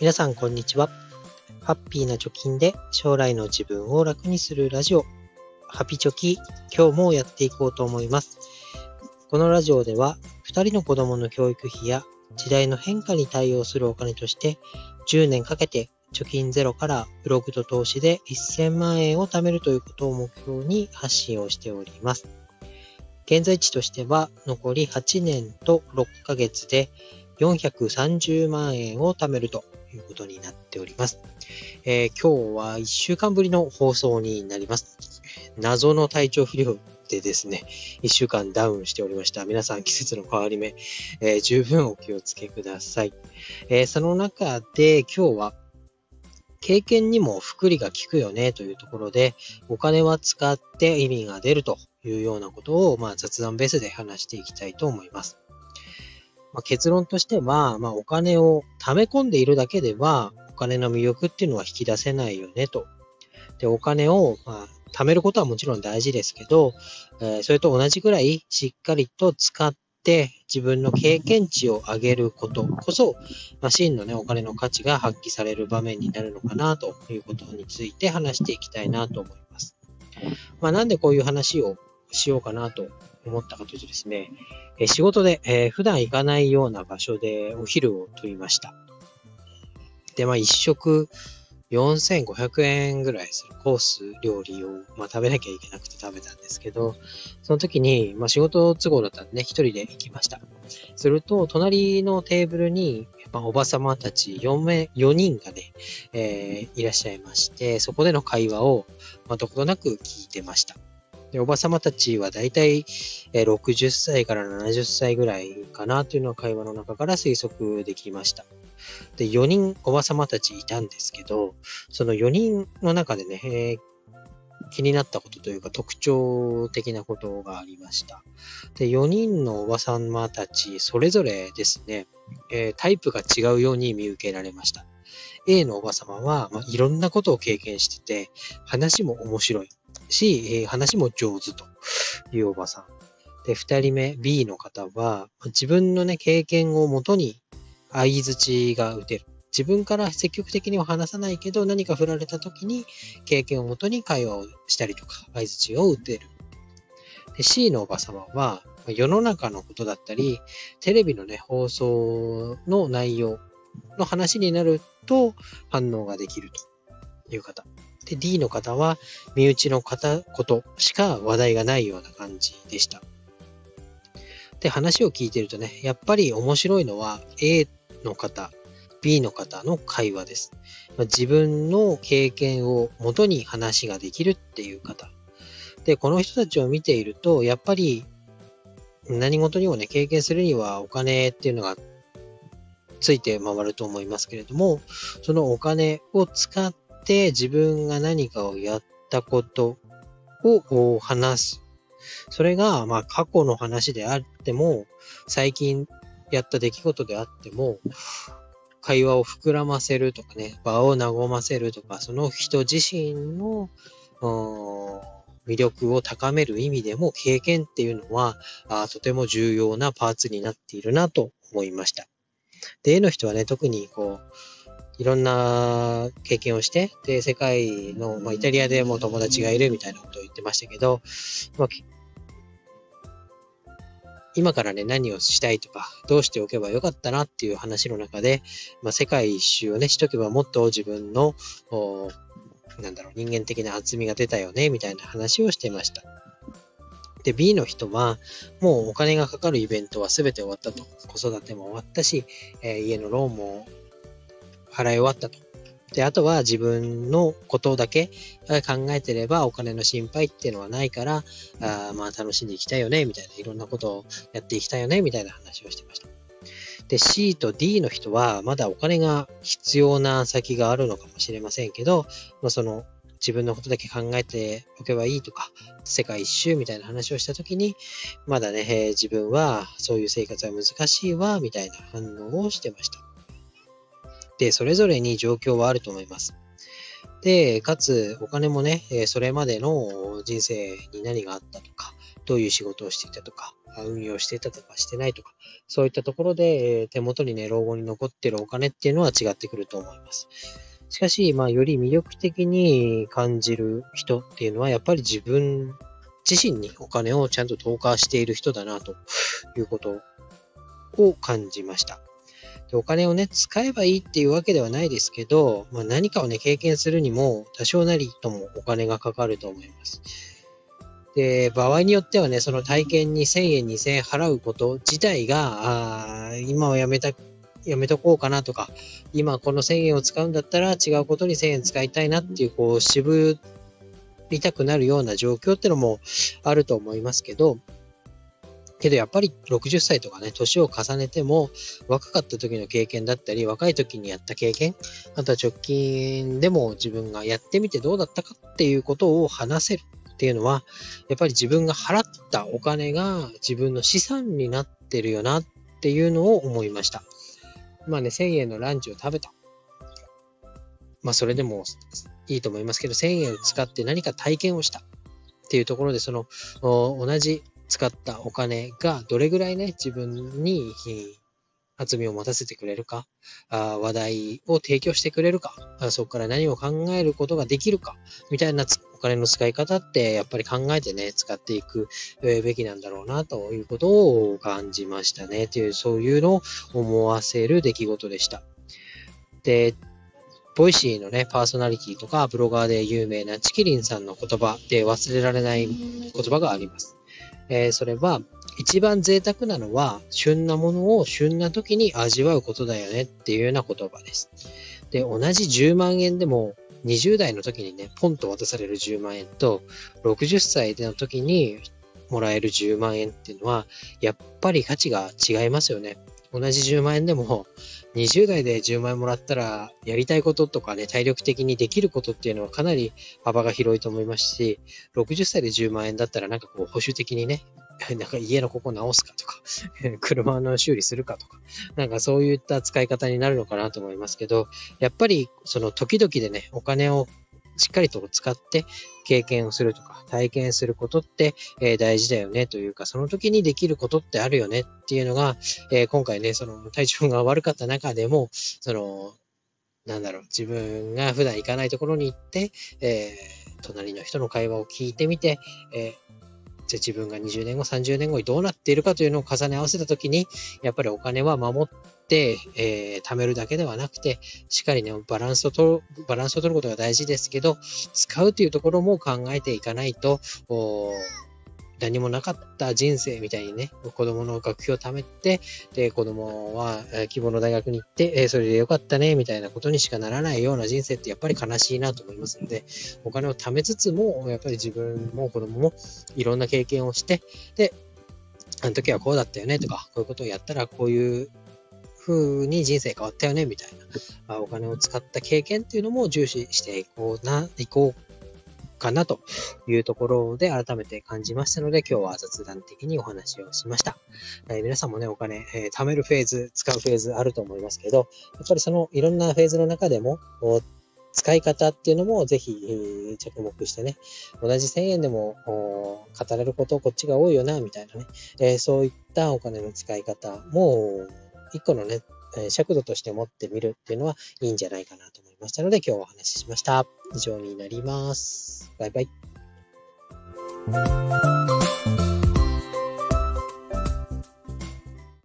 皆さんこんにちは。ハッピーな貯金で将来の自分を楽にするラジオ、ハピチョキ、今日もやっていこうと思います。このラジオでは、2人の子供の教育費や時代の変化に対応するお金として、10年かけて貯金ゼロからブログと投資で1000万円を貯めるということを目標に発信をしております。現在地としては残り8年と6ヶ月で430万円を貯めるということになっております。えー、今日は1週間ぶりの放送になります。謎の体調不良でですね、1週間ダウンしておりました。皆さん季節の変わり目、えー、十分お気をつけください。えー、その中で今日は経験にも福利が効くよねというところで、お金は使って意味が出るというようなことを、まあ、雑談ベースで話していきたいと思います。まあ、結論としては、まあ、お金を貯め込んでいるだけでは、お金の魅力っていうのは引き出せないよねと。で、お金を、まあ、貯めることはもちろん大事ですけど、えー、それと同じぐらいしっかりと使って自分の経験値を上げることこそ、まあ、真のね、お金の価値が発揮される場面になるのかなということについて話していきたいなと思います。まあ、なんでこういう話をしようかなと思ったかというとですね、え仕事で、えー、普段行かないような場所でお昼をとりました。で、まあ一食4500円ぐらいするコース料理を、まあ、食べなきゃいけなくて食べたんですけど、その時に、まあ、仕事都合だったんでね、一人で行きました。すると、隣のテーブルに、まあ、おばさまたち4名、4人がね、えー、いらっしゃいまして、そこでの会話を、まあ、どことなく聞いてました。で、おばさまたちはだいたい60歳から70歳ぐらいかなというのは会話の中から推測できました。で、4人おばさまたちいたんですけど、その4人の中でね、えー、気になったことというか特徴的なことがありました。で、4人のおばさまたち、それぞれですね、えー、タイプが違うように見受けられました。A のおばさまは、まあ、いろんなことを経験してて、話も面白いし、えー、話も上手というおばさん。で、二人目、B の方は、自分のね、経験をもとに相づちが打てる。自分から積極的には話さないけど、何か振られた時に経験をもとに会話をしたりとか、相づちを打てる。で C のおばさまは、世の中のことだったり、テレビのね、放送の内容の話になると反応ができるという方。で、D の方は、身内の方、ことしか話題がないような感じでした。で、話を聞いてるとね、やっぱり面白いのは A の方、B の方の会話です。自分の経験をもとに話ができるっていう方。で、この人たちを見ていると、やっぱり何事にもね、経験するにはお金っていうのがついて回ると思いますけれども、そのお金を使って自分が何かをやったことを話す。それが、まあ、過去の話であっても、最近やった出来事であっても、会話を膨らませるとかね、場を和ませるとか、その人自身の魅力を高める意味でも、経験っていうのはとても重要なパーツになっているなと思いました。で、A の人はね、特にこう、いろんな経験をして、で、世界の、まあ、イタリアでも友達がいるみたいなことを言ってましたけど、まあ、今からね、何をしたいとか、どうしておけばよかったなっていう話の中で、まあ、世界一周をね、しとけばもっと自分の、なんだろう、人間的な厚みが出たよね、みたいな話をしてました。で、B の人は、もうお金がかかるイベントは全て終わったと。子育ても終わったし、えー、家のローンも払い終わったと。で、あとは自分のことだけ考えてればお金の心配っていうのはないから、あまあ楽しんでいきたいよね、みたいな、いろんなことをやっていきたいよね、みたいな話をしてました。で、C と D の人は、まだお金が必要な先があるのかもしれませんけど、まあ、その、自分のことだけ考えておけばいいとか、世界一周みたいな話をしたときに、まだね、自分はそういう生活は難しいわ、みたいな反応をしてました。で、それぞれに状況はあると思います。で、かつ、お金もね、それまでの人生に何があったとか、どういう仕事をしていたとか、運用していたとかしてないとか、そういったところで、手元にね、老後に残ってるお金っていうのは違ってくると思います。しかし、まあ、より魅力的に感じる人っていうのは、やっぱり自分自身にお金をちゃんと投下している人だな、ということを感じました。でお金をね、使えばいいっていうわけではないですけど、まあ、何かをね、経験するにも、多少なりともお金がかかると思います。で、場合によってはね、その体験に1000円、2000円払うこと自体が、あ今はやめたやめとこうかなとか、今この1000円を使うんだったら違うことに1000円使いたいなっていう、こう、渋りたくなるような状況ってのもあると思いますけど、けどやっぱり60歳とかね、年を重ねても、若かった時の経験だったり、若い時にやった経験、あとは直近でも自分がやってみてどうだったかっていうことを話せるっていうのは、やっぱり自分が払ったお金が自分の資産になってるよなっていうのを思いました。まあね、1000円のランチを食べた。まあそれでもいいと思いますけど、1000円を使って何か体験をしたっていうところで、その同じ使ったお金がどれぐらいね、自分に厚みを持たせてくれるか、あ話題を提供してくれるかあ、そこから何を考えることができるか、みたいなお金の使い方ってやっぱり考えてね、使っていくべきなんだろうなということを感じましたね。という、そういうのを思わせる出来事でした。で、 Voicy のね、パーソナリティとか、ブロガーで有名なちきりんさんの言葉で忘れられない言葉があります。えー、それは、一番贅沢なのは、旬なものを旬な時に味わうことだよねっていうような言葉です。で、同じ10万円でも、20代の時にね、ポンと渡される10万円と、60歳での時にもらえる10万円っていうのは、やっぱり価値が違いますよね。同じ10万円でも、20代で10万円もらったら、やりたいこととかね、体力的にできることっていうのはかなり幅が広いと思いますし、60歳で10万円だったらなんかこう保守的にね、なんか家のここ直すかとか、車の修理するかとか、なんかそういった使い方になるのかなと思いますけど、やっぱりその時々でね、お金をしっかりと使って経験をするとか体験することって、え、大事だよねというか、その時にできることってあるよねっていうのが、え、今回ね、その体調が悪かった中でも、その、なんだろう、自分が普段行かないところに行って、え、隣の人の会話を聞いてみて、じゃあ自分が20年後、30年後にどうなっているかというのを重ね合わせたときに、やっぱりお金は守って、えー、貯めるだけではなくて、しっかりね、バランスを取る、バランスを取ることが大事ですけど、使うというところも考えていかないと、何もなかった人生みたいにね、子供の学費を貯めて、で、子供は希望の大学に行って、えそれでよかったね、みたいなことにしかならないような人生ってやっぱり悲しいなと思いますので、お金を貯めつつも、やっぱり自分も子供もいろんな経験をして、で、あの時はこうだったよねとか、こういうことをやったらこういう風に人生変わったよねみたいな、あお金を使った経験っていうのも重視していこうな、いこうかなというところで改めて感じましたので、今日は雑談的にお話をしました。えー、皆さんもね、お金、えー、貯めるフェーズ、使うフェーズあると思いますけど、やっぱりそのいろんなフェーズの中でも、使い方っていうのもぜひ、着目してね、同じ1000円でも語れることこっちが多いよな、みたいなね、えー、そういったお金の使い方も、一個のね、え尺度として持ってみるっていうのはいいんじゃないかなと思いましたので、今日お話ししました。以上になります。バイバイ。